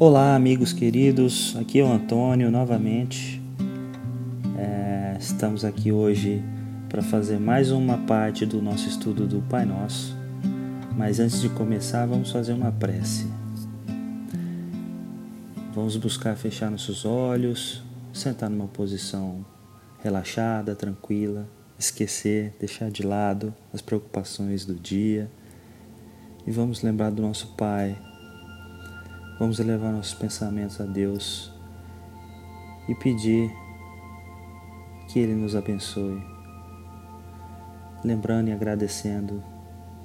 Olá, amigos queridos, aqui é o Antônio novamente. É, estamos aqui hoje para fazer mais uma parte do nosso estudo do Pai Nosso. Mas antes de começar, vamos fazer uma prece. Vamos buscar fechar nossos olhos, sentar numa posição relaxada, tranquila, esquecer, deixar de lado as preocupações do dia e vamos lembrar do nosso Pai Vamos elevar nossos pensamentos a Deus e pedir que Ele nos abençoe, lembrando e agradecendo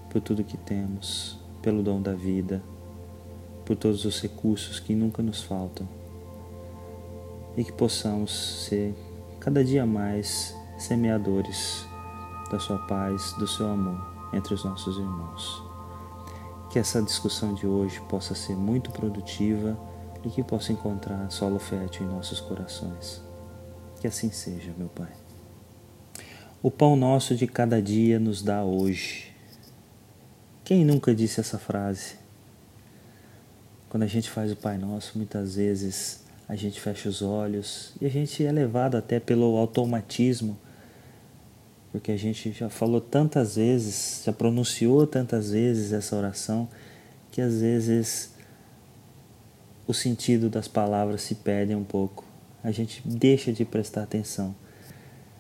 por tudo que temos, pelo dom da vida, por todos os recursos que nunca nos faltam e que possamos ser cada dia mais semeadores da Sua paz, do Seu amor entre os nossos irmãos que essa discussão de hoje possa ser muito produtiva e que possa encontrar solo fértil em nossos corações. Que assim seja, meu Pai. O pão nosso de cada dia nos dá hoje. Quem nunca disse essa frase? Quando a gente faz o Pai Nosso, muitas vezes a gente fecha os olhos e a gente é levado até pelo automatismo porque a gente já falou tantas vezes, já pronunciou tantas vezes essa oração, que às vezes o sentido das palavras se perde um pouco. A gente deixa de prestar atenção.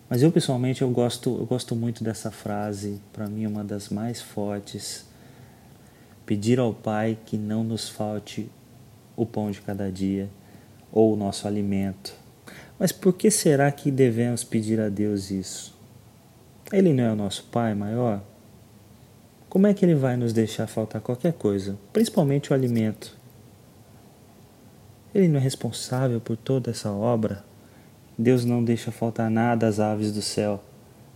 Mas eu pessoalmente eu gosto, eu gosto muito dessa frase, para mim é uma das mais fortes. Pedir ao Pai que não nos falte o pão de cada dia ou o nosso alimento. Mas por que será que devemos pedir a Deus isso? Ele não é o nosso Pai maior? Como é que ele vai nos deixar faltar qualquer coisa, principalmente o alimento? Ele não é responsável por toda essa obra? Deus não deixa faltar nada às aves do céu.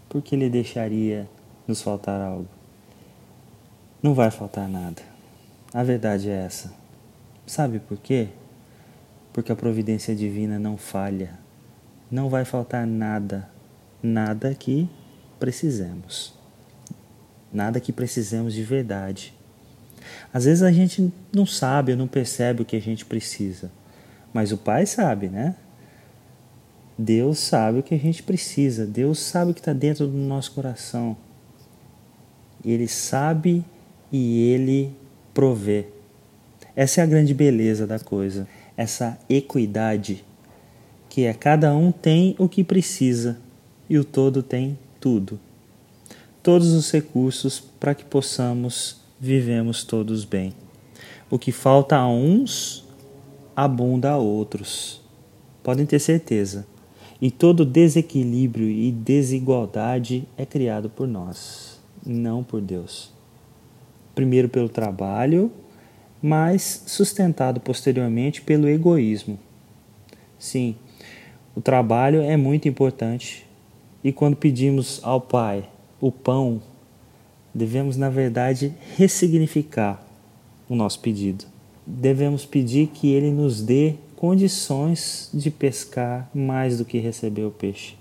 Por que ele deixaria nos faltar algo? Não vai faltar nada. A verdade é essa. Sabe por quê? Porque a providência divina não falha. Não vai faltar nada. Nada que precisemos. Nada que precisemos de verdade. Às vezes a gente não sabe não percebe o que a gente precisa, mas o Pai sabe, né? Deus sabe o que a gente precisa, Deus sabe o que está dentro do nosso coração. Ele sabe e ele provê. Essa é a grande beleza da coisa, essa equidade, que é cada um tem o que precisa e o todo tem tudo, todos os recursos para que possamos vivemos todos bem. O que falta a uns, abunda a outros. Podem ter certeza. E todo desequilíbrio e desigualdade é criado por nós, não por Deus. Primeiro pelo trabalho, mas sustentado posteriormente pelo egoísmo. Sim, o trabalho é muito importante, e quando pedimos ao Pai o pão, devemos, na verdade, ressignificar o nosso pedido. Devemos pedir que Ele nos dê condições de pescar mais do que receber o peixe.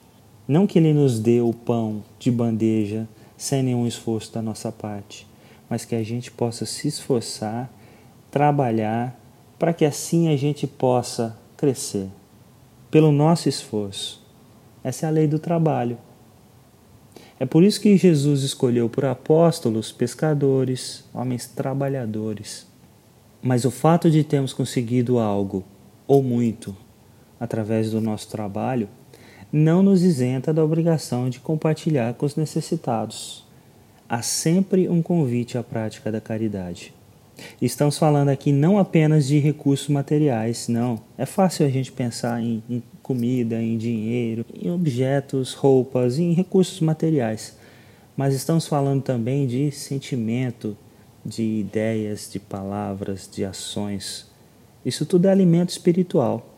Não que Ele nos dê o pão de bandeja sem nenhum esforço da nossa parte, mas que a gente possa se esforçar, trabalhar, para que assim a gente possa crescer pelo nosso esforço essa é a lei do trabalho. É por isso que Jesus escolheu por apóstolos pescadores, homens trabalhadores. Mas o fato de termos conseguido algo, ou muito, através do nosso trabalho, não nos isenta da obrigação de compartilhar com os necessitados. Há sempre um convite à prática da caridade. Estamos falando aqui não apenas de recursos materiais, não. É fácil a gente pensar em, em comida, em dinheiro, em objetos, roupas, em recursos materiais. Mas estamos falando também de sentimento, de ideias, de palavras, de ações. Isso tudo é alimento espiritual.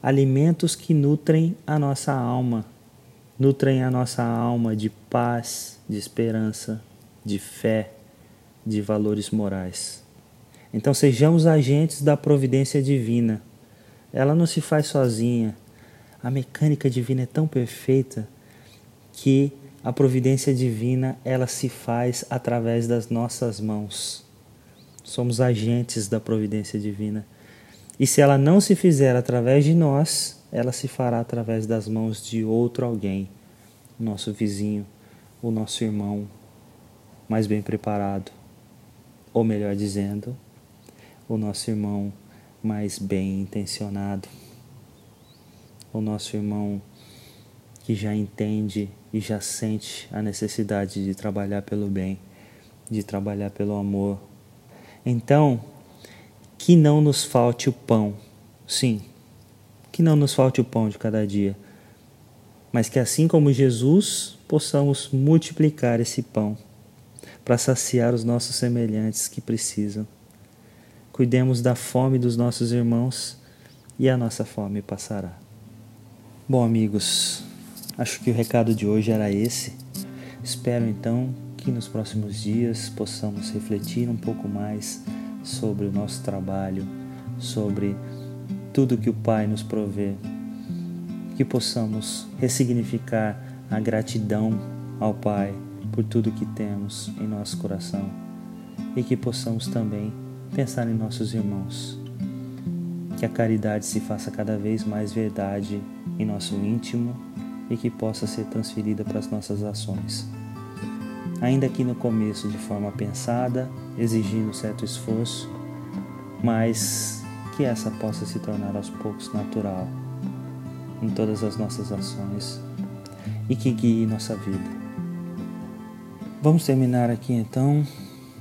Alimentos que nutrem a nossa alma, nutrem a nossa alma de paz, de esperança, de fé de valores morais. Então sejamos agentes da providência divina. Ela não se faz sozinha. A mecânica divina é tão perfeita que a providência divina ela se faz através das nossas mãos. Somos agentes da providência divina. E se ela não se fizer através de nós, ela se fará através das mãos de outro alguém, nosso vizinho, o nosso irmão mais bem preparado, ou melhor dizendo, o nosso irmão mais bem intencionado, o nosso irmão que já entende e já sente a necessidade de trabalhar pelo bem, de trabalhar pelo amor. Então, que não nos falte o pão, sim, que não nos falte o pão de cada dia, mas que assim como Jesus, possamos multiplicar esse pão para saciar os nossos semelhantes que precisam. Cuidemos da fome dos nossos irmãos e a nossa fome passará. Bom, amigos, acho que o recado de hoje era esse. Espero então que nos próximos dias possamos refletir um pouco mais sobre o nosso trabalho, sobre tudo que o Pai nos provê, que possamos ressignificar a gratidão ao Pai por tudo que temos em nosso coração e que possamos também pensar em nossos irmãos. Que a caridade se faça cada vez mais verdade em nosso íntimo e que possa ser transferida para as nossas ações. Ainda que no começo de forma pensada, exigindo certo esforço, mas que essa possa se tornar aos poucos natural em todas as nossas ações e que guie nossa vida. Vamos terminar aqui então,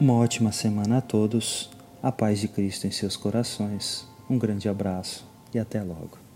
Uma ótima semana a todos. A paz de Cristo em seus corações. Um grande abraço e até logo.